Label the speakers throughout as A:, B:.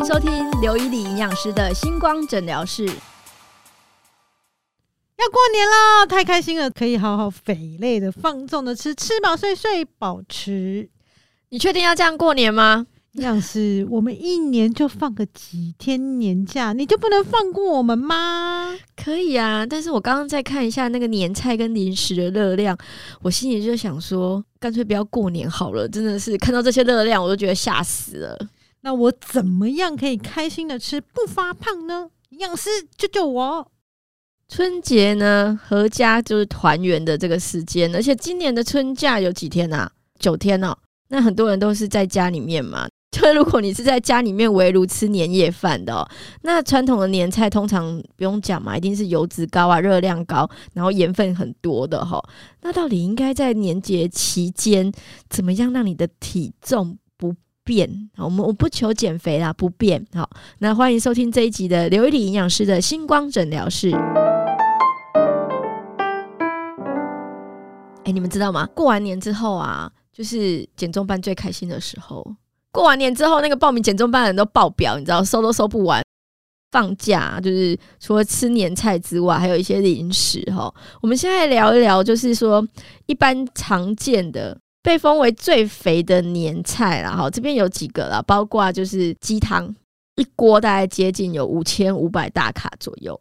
A: 迎收听刘一礼营养师的星光诊疗室。要
B: 过年了，太开心了，可以好好肥累的、放纵的吃，吃饱睡，睡保持。
A: 你确定要这样过年吗？
B: 营养师，我们一年就放个几天年假，你就不能放过我们吗？
A: 可以啊，但是我刚刚在看一下那个年菜跟零食的热量，我心里就想说，干脆不要过年好了。真的是看到这些热量，我都觉得吓死了。
B: 那我怎么样可以开心的吃不发胖呢？营养师救救我！
A: 春节呢，阖家就是团圆的这个时间，而且今年的春假有几天啊？九天哦。那很多人都是在家里面嘛，就如果你是在家里面围炉吃年夜饭的，那传统的年菜通常不用讲嘛，一定是油脂高啊，热量高，然后盐分很多的哈。那到底应该在年节期间怎么样让你的体重？变，我们我不求减肥啦，不变。好，那欢迎收听这一集的刘一理营养师的星光诊疗室。哎，你们知道吗？过完年之后啊，就是减重班最开心的时候。过完年之后，那个报名减重班的人都爆表，你知道，收都收不完。放假就是除了吃年菜之外，还有一些零食哈。我们现在聊一聊，就是说一般常见的。被封为最肥的年菜了哈，这边有几个了，包括就是鸡汤，一锅大概接近有五千五百大卡左右。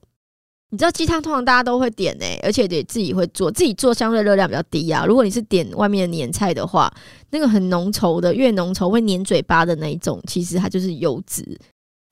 A: 你知道鸡汤通常大家都会点诶，而且得自己会做，自己做相对热量比较低啊。如果你是点外面的年菜的话，那个很浓稠的，越浓稠会粘嘴巴的那一种，其实它就是油脂。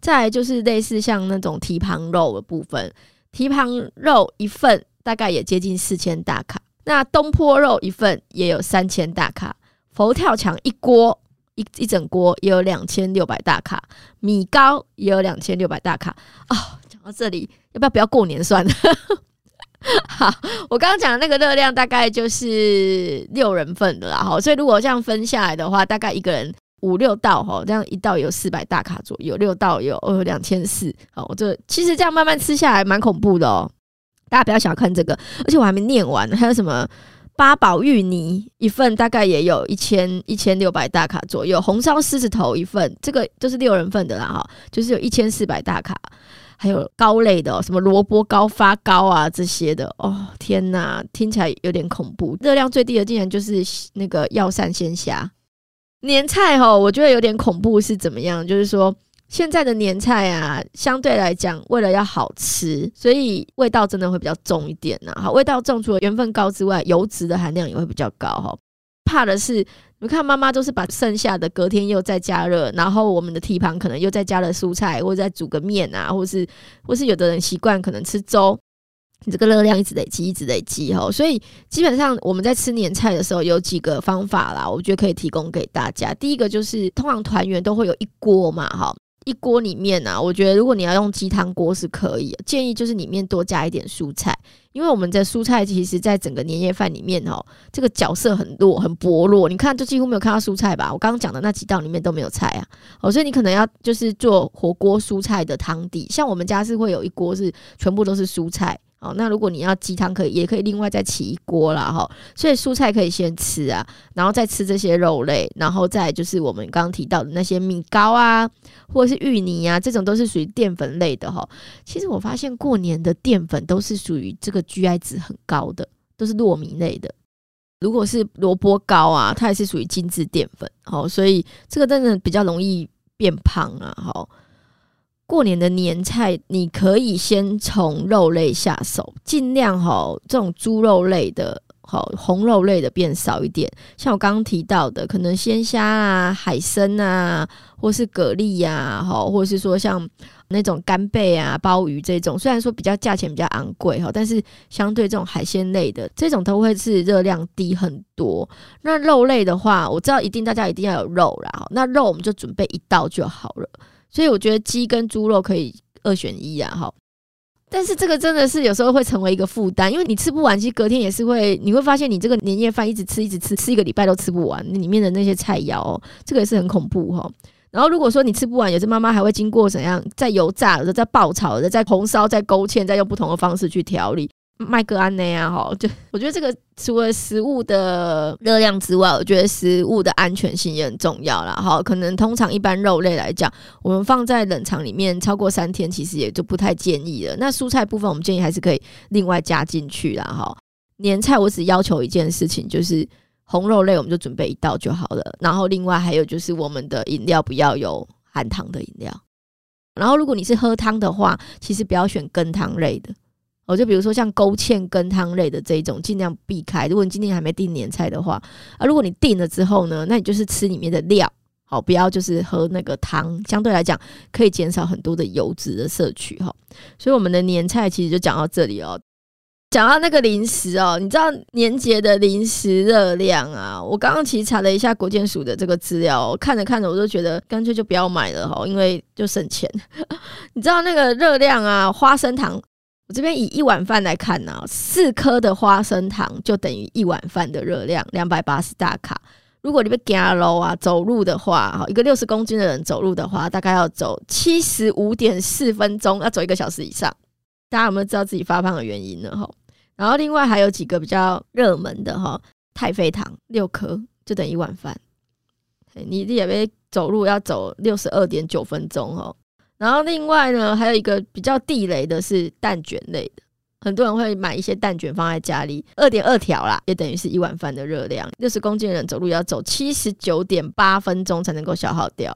A: 再来就是类似像那种蹄膀肉的部分，蹄膀肉一份大概也接近四千大卡。那东坡肉一份也有三千大卡，佛跳墙一锅一一整锅也有两千六百大卡，米糕也有两千六百大卡哦。讲到这里，要不要不要过年算了？好，我刚刚讲的那个热量大概就是六人份的啦，哈，所以如果这样分下来的话，大概一个人五六道哈，这样一道有四百大卡左右，六道有呃两千四。好，我这其实这样慢慢吃下来蛮恐怖的哦。大家不要小看这个，而且我还没念完，还有什么八宝芋泥一份，大概也有一千一千六百大卡左右；红烧狮子头一份，这个都是六人份的啦，哈，就是有一千四百大卡。还有糕类的，什么萝卜糕、发糕啊这些的，哦天哪，听起来有点恐怖。热量最低的竟然就是那个药膳鲜虾年菜，哈，我觉得有点恐怖，是怎么样？就是说。现在的年菜啊，相对来讲，为了要好吃，所以味道真的会比较重一点呐。好，味道重，除了盐分高之外，油脂的含量也会比较高哈。怕的是，你看妈妈都是把剩下的隔天又再加热，然后我们的蹄膀可能又再加了蔬菜，或者再煮个面啊，或是或是有的人习惯可能吃粥，你这个热量一直累积，一直累积哈。所以基本上我们在吃年菜的时候，有几个方法啦，我觉得可以提供给大家。第一个就是，通常团圆都会有一锅嘛，哈。一锅里面啊，我觉得如果你要用鸡汤锅是可以，建议就是里面多加一点蔬菜，因为我们的蔬菜其实在整个年夜饭里面哦，这个角色很弱很薄弱，你看就几乎没有看到蔬菜吧？我刚刚讲的那几道里面都没有菜啊，哦，所以你可能要就是做火锅蔬菜的汤底，像我们家是会有一锅是全部都是蔬菜。哦，那如果你要鸡汤，可以也可以另外再起一锅啦。哈。所以蔬菜可以先吃啊，然后再吃这些肉类，然后再就是我们刚刚提到的那些米糕啊，或者是芋泥啊，这种都是属于淀粉类的哈。其实我发现过年的淀粉都是属于这个 GI 值很高的，都是糯米类的。如果是萝卜糕啊，它也是属于精致淀粉。好，所以这个真的比较容易变胖啊。好。过年的年菜，你可以先从肉类下手，尽量哈，这种猪肉类的，好红肉类的变少一点。像我刚刚提到的，可能鲜虾啊、海参啊，或是蛤蜊呀，哈，或是说像那种干贝啊、鲍鱼这种，虽然说比较价钱比较昂贵哈，但是相对这种海鲜类的，这种都会是热量低很多。那肉类的话，我知道一定大家一定要有肉啦，那肉我们就准备一道就好了。所以我觉得鸡跟猪肉可以二选一啊，哈。但是这个真的是有时候会成为一个负担，因为你吃不完，其实隔天也是会，你会发现你这个年夜饭一直吃一直吃，吃一个礼拜都吃不完，里面的那些菜肴，哦这个也是很恐怖哈。然后如果说你吃不完，有些妈妈还会经过怎样，在油炸的、在爆炒的、在红烧、在勾芡，再用不同的方式去调理。麦格安内啊，哈，就 我觉得这个除了食物的热量之外，我觉得食物的安全性也很重要啦。哈。可能通常一般肉类来讲，我们放在冷藏里面超过三天，其实也就不太建议了。那蔬菜部分，我们建议还是可以另外加进去啦。哈。年菜我只要求一件事情，就是红肉类我们就准备一道就好了。然后另外还有就是我们的饮料不要有含糖的饮料。然后如果你是喝汤的话，其实不要选羹汤类的。哦，就比如说像勾芡跟汤类的这一种，尽量避开。如果你今天还没订年菜的话，啊，如果你订了之后呢，那你就是吃里面的料，好，不要就是喝那个汤，相对来讲可以减少很多的油脂的摄取哈。所以我们的年菜其实就讲到这里哦。讲到那个零食哦，你知道年节的零食热量啊？我刚刚其实查了一下国健署的这个资料，看着看着我就觉得干脆就不要买了哈，因为就省钱。你知道那个热量啊，花生糖。我这边以一碗饭来看呢，四颗的花生糖就等于一碗饭的热量，两百八十大卡。如果你被加楼啊，走路的话，哈一个六十公斤的人走路的话，大概要走七十五点四分钟，要走一个小时以上。大家有没有知道自己发胖的原因呢？哈，然后另外还有几个比较热门的哈，太妃糖六颗就等于一碗饭，你也被走路要走六十二点九分钟哦。然后另外呢，还有一个比较地雷的是蛋卷类的，很多人会买一些蛋卷放在家里，二点二条啦，也等于是一碗饭的热量。六十公斤人走路要走七十九点八分钟才能够消耗掉。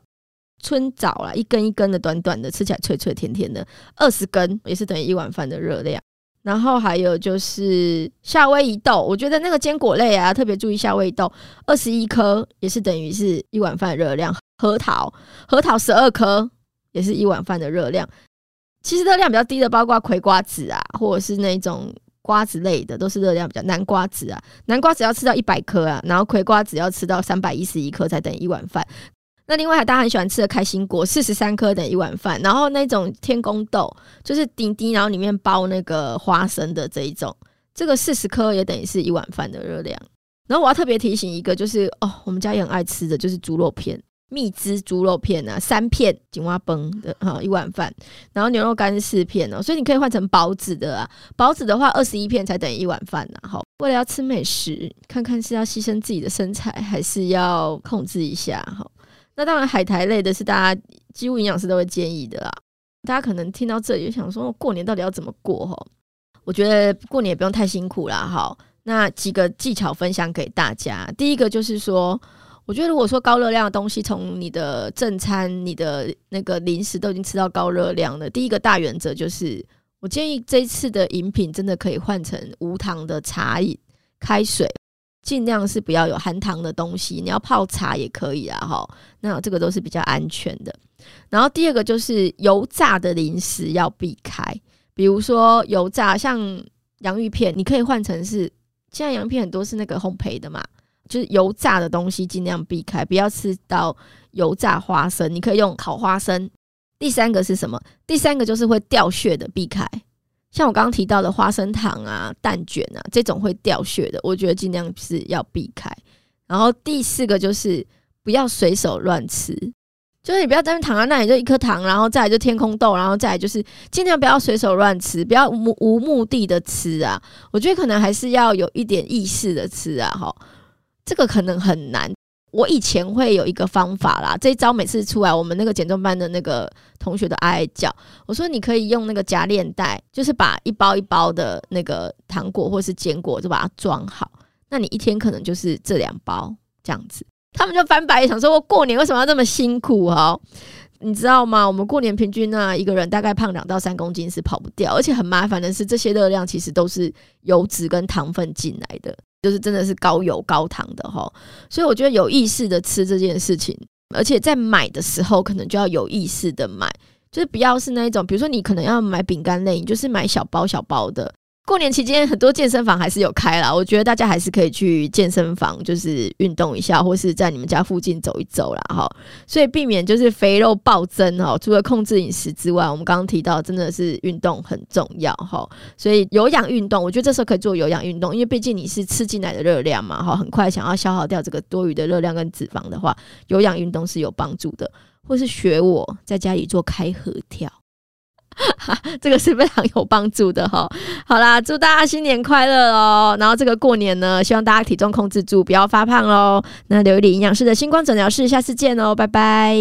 A: 春枣啦，一根一根的，短短的，吃起来脆脆甜甜的，二十根也是等于一碗饭的热量。然后还有就是夏威夷豆，我觉得那个坚果类啊，特别注意夏威夷豆，二十一颗也是等于是一碗饭的热量。核桃，核桃十二颗。也是一碗饭的热量，其实热量比较低的，包括葵瓜子啊，或者是那种瓜子类的，都是热量比较。南瓜子啊，南瓜子要吃到一百颗啊，然后葵瓜子要吃到三百一十一颗才等于一碗饭。那另外还大家很喜欢吃的开心果，四十三颗等于一碗饭。然后那种天宫豆，就是丁丁，然后里面包那个花生的这一种，这个四十颗也等于是一碗饭的热量。然后我要特别提醒一个，就是哦，我们家也很爱吃的就是猪肉片。蜜汁猪肉片啊，三片井蛙崩的哈一碗饭，然后牛肉干四片哦，所以你可以换成包子的啊，包子的话二十一片才等于一碗饭呢。好，为了要吃美食，看看是要牺牲自己的身材，还是要控制一下哈。那当然海苔类的是大家几乎营养师都会建议的啦。大家可能听到这里就想说，过年到底要怎么过哈？我觉得过年也不用太辛苦啦。好，那几个技巧分享给大家，第一个就是说。我觉得，如果说高热量的东西，从你的正餐、你的那个零食都已经吃到高热量了，第一个大原则就是，我建议这一次的饮品真的可以换成无糖的茶饮、开水，尽量是不要有含糖的东西。你要泡茶也可以啊，哈，那这个都是比较安全的。然后第二个就是油炸的零食要避开，比如说油炸，像洋芋片，你可以换成是，现在洋芋片很多是那个烘焙的嘛。就是油炸的东西尽量避开，不要吃到油炸花生。你可以用烤花生。第三个是什么？第三个就是会掉屑的，避开。像我刚刚提到的花生糖啊、蛋卷啊这种会掉屑的，我觉得尽量是要避开。然后第四个就是不要随手乱吃，就是你不要在那躺在那里就一颗糖，然后再来就天空豆，然后再来就是尽量不要随手乱吃，不要无无目的的吃啊。我觉得可能还是要有一点意识的吃啊，哈。这个可能很难。我以前会有一个方法啦，这一招每次出来，我们那个减重班的那个同学都哀哀叫。我说你可以用那个夹链袋，就是把一包一包的那个糖果或是坚果就把它装好。那你一天可能就是这两包这样子。他们就翻白眼，想说我过年为什么要这么辛苦哈？你知道吗？我们过年平均呢，一个人大概胖两到三公斤是跑不掉，而且很麻烦的是，这些热量其实都是油脂跟糖分进来的。就是真的是高油高糖的哈，所以我觉得有意识的吃这件事情，而且在买的时候可能就要有意识的买，就是不要是那一种，比如说你可能要买饼干类，你就是买小包小包的。过年期间，很多健身房还是有开啦，我觉得大家还是可以去健身房，就是运动一下，或是在你们家附近走一走啦。哈。所以避免就是肥肉暴增哈。除了控制饮食之外，我们刚刚提到真的是运动很重要哈。所以有氧运动，我觉得这时候可以做有氧运动，因为毕竟你是吃进来的热量嘛哈，很快想要消耗掉这个多余的热量跟脂肪的话，有氧运动是有帮助的。或是学我在家里做开合跳。这个是非常有帮助的哈。好啦，祝大家新年快乐哦！然后这个过年呢，希望大家体重控制住，不要发胖喽。那刘一点营养师的星光诊疗室，下次见哦，拜拜。